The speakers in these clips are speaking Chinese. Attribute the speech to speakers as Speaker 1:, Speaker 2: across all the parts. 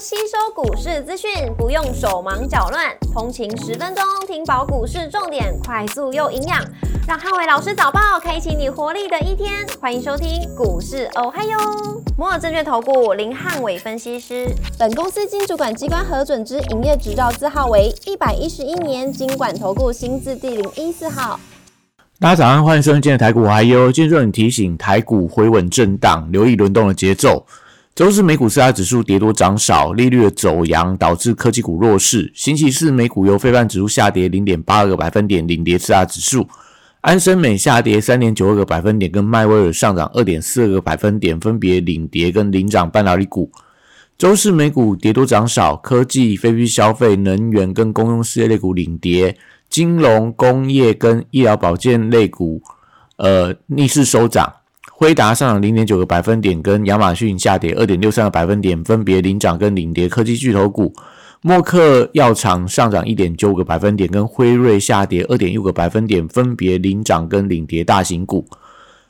Speaker 1: 吸收股市资讯，不用手忙脚乱，通勤十分钟听饱股市重点，快速又营养，让汉伟老师早报开启你活力的一天。欢迎收听股市哦嗨哟，摩尔证券投顾林汉伟分析师，本公司经主管机关核准之营业执照字号为一百一十一年经管投顾新字第零一四号。
Speaker 2: 大家早上，欢迎收听今天的台股还有今日重点提醒：台股回稳震荡，留意轮动的节奏。周四美股四大指数跌多涨少，利率的走阳导致科技股弱势。星期四美股由非半指数下跌零点八二个百分点，领跌四大指数。安森美下跌三点九二个百分点，跟迈威尔上涨二点四二个百分点，分别领跌跟领涨半导体股。周四美股跌多涨少，科技、非必消费、能源跟公用事业类股领跌，金融、工业跟医疗保健类股呃逆势收涨。辉达上涨零点九个百分点，跟亚马逊下跌二点六三个百分点，分别领涨跟领跌科技巨头股。默克药厂上涨一点九个百分点，跟辉瑞下跌二点六个百分点，分别领涨跟领跌大型股。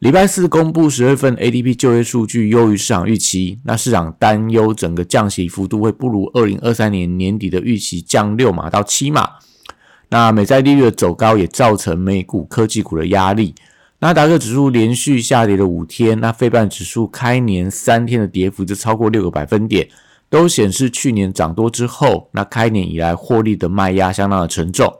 Speaker 2: 礼拜四公布十月份 ADP 就业数据优于市场预期，那市场担忧整个降息幅度会不如二零二三年年底的预期降六码到七码。那美债利率的走高也造成美股科技股的压力。纳达克指数连续下跌了五天，那费半指数开年三天的跌幅就超过六个百分点，都显示去年涨多之后，那开年以来获利的卖压相当的沉重。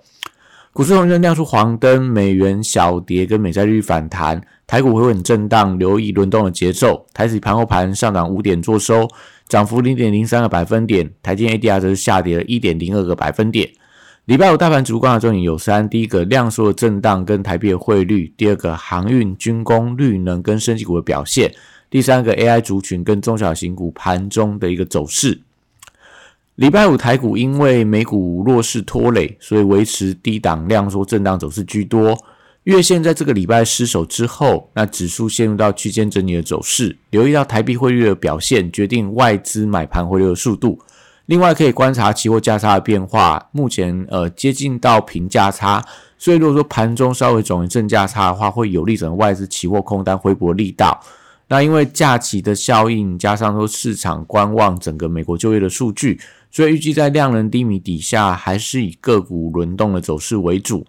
Speaker 2: 股市红灯亮出黄灯，美元小跌跟美债率反弹，台股回稳震荡，留意轮动的节奏。台指盘后盘上涨五点做收，涨幅零点零三个百分点，台积 ADR 则是下跌了一点零二个百分点。礼拜五大盘主观的重点有三：第一个量缩的震荡跟台币的汇率；第二个航运、军工、绿能跟升级股的表现；第三个 AI 族群跟中小型股盘中的一个走势。礼拜五台股因为美股弱势拖累，所以维持低档量缩震荡走势居多。月线在这个礼拜失守之后，那指数陷入到区间整理的走势。留意到台币汇率的表现，决定外资买盘回流的速度。另外可以观察期货价差的变化，目前呃接近到平价差，所以如果说盘中稍微转为正价差的话，会有利整个外资期货空单回补力道。那因为假期的效应，加上说市场观望整个美国就业的数据，所以预计在量能低迷底下，还是以个股轮动的走势为主。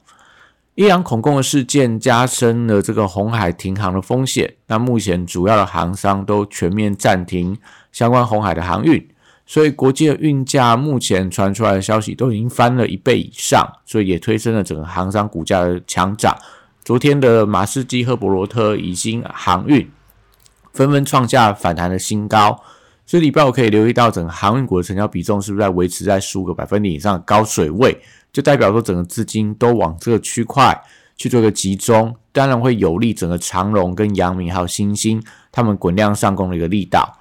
Speaker 2: 伊朗恐攻的事件加深了这个红海停航的风险，那目前主要的航商都全面暂停相关红海的航运。所以国际的运价目前传出来的消息都已经翻了一倍以上，所以也推升了整个航商股价的强涨。昨天的马士基和博罗特已经航运纷纷创下反弹的新高，所以礼拜五可以留意到整个航运股的成交比重是不是在维持在十五个百分点以上高水位，就代表说整个资金都往这个区块去做一个集中，当然会有利整个长荣跟阳明还有新兴他们滚量上攻的一个力道。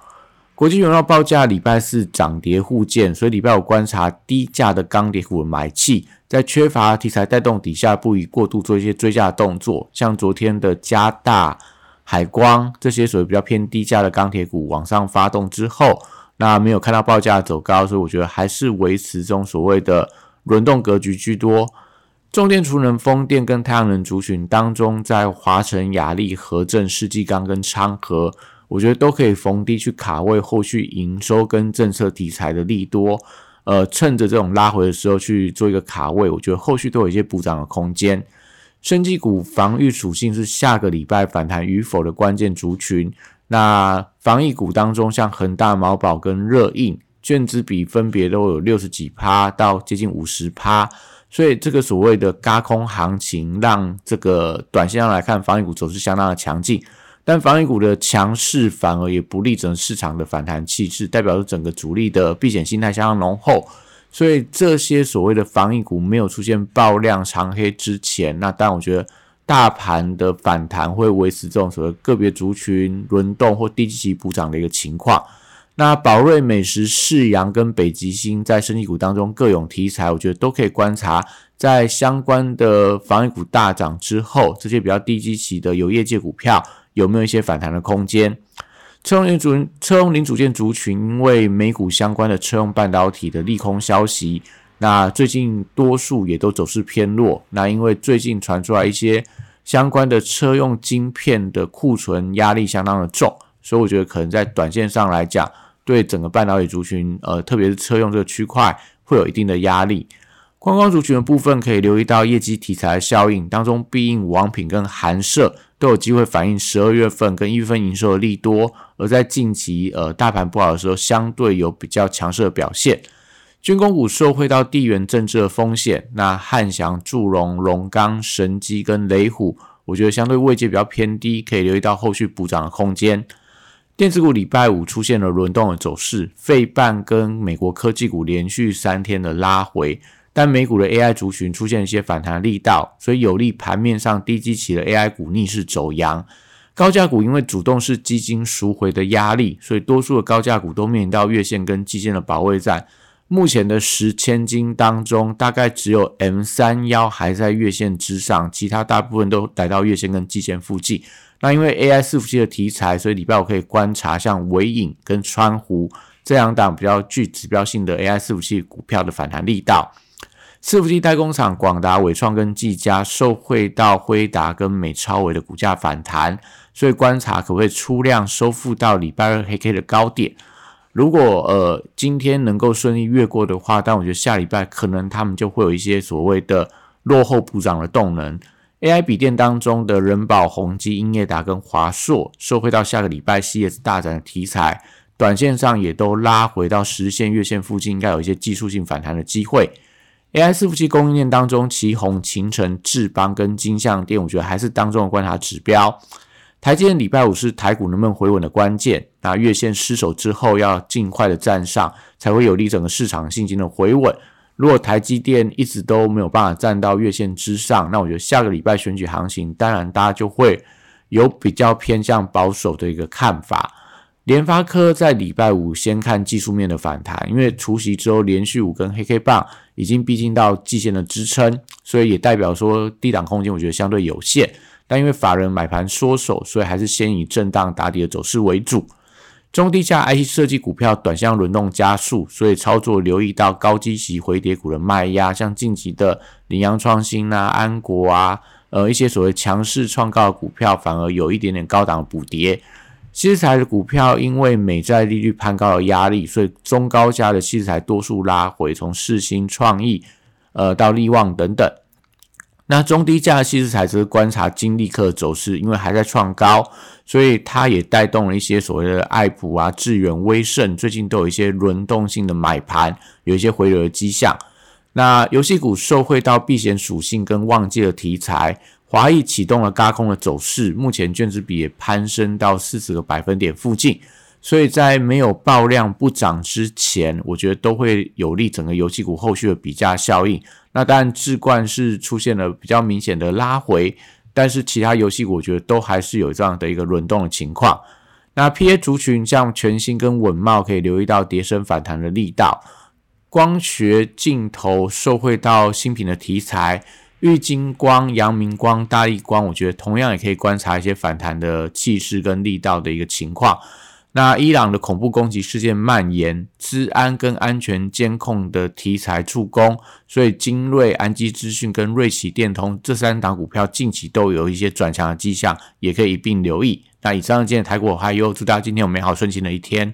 Speaker 2: 国际原料报价礼拜四涨跌互见，所以礼拜五观察低价的钢铁股买气，在缺乏题材带动底下，不宜过度做一些追价动作。像昨天的加大、海光这些所谓比较偏低价的钢铁股往上发动之后，那没有看到报价走高，所以我觉得还是维持这种所谓的轮动格局居多。重电、储能、风电跟太阳能族群当中，在华晨、雅利、和正、世纪钢跟昌河。我觉得都可以逢低去卡位后续营收跟政策题材的利多，呃，趁着这种拉回的时候去做一个卡位，我觉得后续都有一些补涨的空间。生技股防御属性是下个礼拜反弹与否的关键族群。那防疫股当中，像恒大、毛宝跟热印，券资比分别都有六十几趴到接近五十趴，所以这个所谓的嘎空行情，让这个短线上来看，防疫股走势相当的强劲。但防疫股的强势反而也不利整市场的反弹气势，代表着整个主力的避险心态相当浓厚。所以这些所谓的防疫股没有出现爆量长黑之前，那但我觉得大盘的反弹会维持这种所谓个别族群轮动或低级补涨的一个情况。那宝瑞美食、世阳跟北极星在升级股当中各有题材，我觉得都可以观察，在相关的防疫股大涨之后，这些比较低基期的有业界股票。有没有一些反弹的空间？车用零组车用零组件族群，因为美股相关的车用半导体的利空消息，那最近多数也都走势偏弱。那因为最近传出来一些相关的车用晶片的库存压力相当的重，所以我觉得可能在短线上来讲，对整个半导体族群，呃，特别是车用这个区块会有一定的压力。观光族群的部分可以留意到业绩题材效应当中，必应、王品跟韩社都有机会反映十二月份跟一月份营收的利多，而在近期呃大盘不好的时候，相对有比较强势的表现。军工股受惠到地缘政治的风险，那汉翔、祝融、龙钢、神机跟雷虎，我觉得相对位阶比较偏低，可以留意到后续补涨的空间。电子股礼拜五出现了轮动的走势，费半跟美国科技股连续三天的拉回，但美股的 AI 族群出现一些反弹力道，所以有利盘面上低基期的 AI 股逆势走阳。高价股因为主动式基金赎回的压力，所以多数的高价股都面临到月线跟基线的保卫战。目前的十千金当中，大概只有 M 三幺还在月线之上，其他大部分都来到月线跟季线附近。那因为 AI 伺服器的题材，所以礼拜五可以观察像伟影跟川湖这两档比较具指标性的 AI 伺服器股票的反弹力道。伺服器代工厂广达、伟创跟技嘉受惠到辉达跟美超伟的股价反弹，所以观察可不可以出量收复到礼拜二黑 K 的高点。如果呃今天能够顺利越过的话，但我觉得下礼拜可能他们就会有一些所谓的落后补涨的动能。AI 笔电当中的人保、宏基、英业达跟华硕，受惠到下个礼拜 CS 大展的题材，短线上也都拉回到十线、月线附近，应该有一些技术性反弹的机会。AI 伺服器供应链当中，旗宏、秦城、智邦跟金相电，我觉得还是当中的观察指标。台积电礼拜五是台股能不能回稳的关键。那月线失守之后，要尽快的站上，才会有利整个市场信心的回稳。如果台积电一直都没有办法站到月线之上，那我觉得下个礼拜选举行情，当然大家就会有比较偏向保守的一个看法。联发科在礼拜五先看技术面的反弹，因为除夕之后连续五根黑 K 棒已经逼近到季线的支撑，所以也代表说低档空间我觉得相对有限。但因为法人买盘缩手，所以还是先以震荡打底的走势为主。中低价 IC 设计股票短向轮动加速，所以操作留意到高基息回跌股的卖压，像近期的羚羊创新啊、安国啊，呃一些所谓强势创高的股票，反而有一点点高档补跌。稀土材的股票因为美债利率攀高的压力，所以中高价的稀土材多数拉回，从世新创意呃到利旺等等。那中低价的稀土材则是观察金利克走势，因为还在创高，所以它也带动了一些所谓的爱普啊、智远、威盛，最近都有一些轮动性的买盘，有一些回流的迹象。那游戏股受惠到避险属性跟旺季的题材，华谊启动了轧空的走势，目前卷子比也攀升到四十个百分点附近。所以在没有爆量不涨之前，我觉得都会有利整个游戏股后续的比价效应。那当然，智冠是出现了比较明显的拉回，但是其他游戏股我觉得都还是有这样的一个轮动的情况。那 P A 族群像全新跟稳茂可以留意到跌升反弹的力道，光学镜头受惠到新品的题材，玉金光、阳明光、大力光，我觉得同样也可以观察一些反弹的气势跟力道的一个情况。那伊朗的恐怖攻击事件蔓延，治安跟安全监控的题材助攻，所以精锐、安基资讯跟瑞奇电通这三档股票近期都有一些转强的迹象，也可以一并留意。那以上今天台股还有，祝大家今天有美好顺心的一天。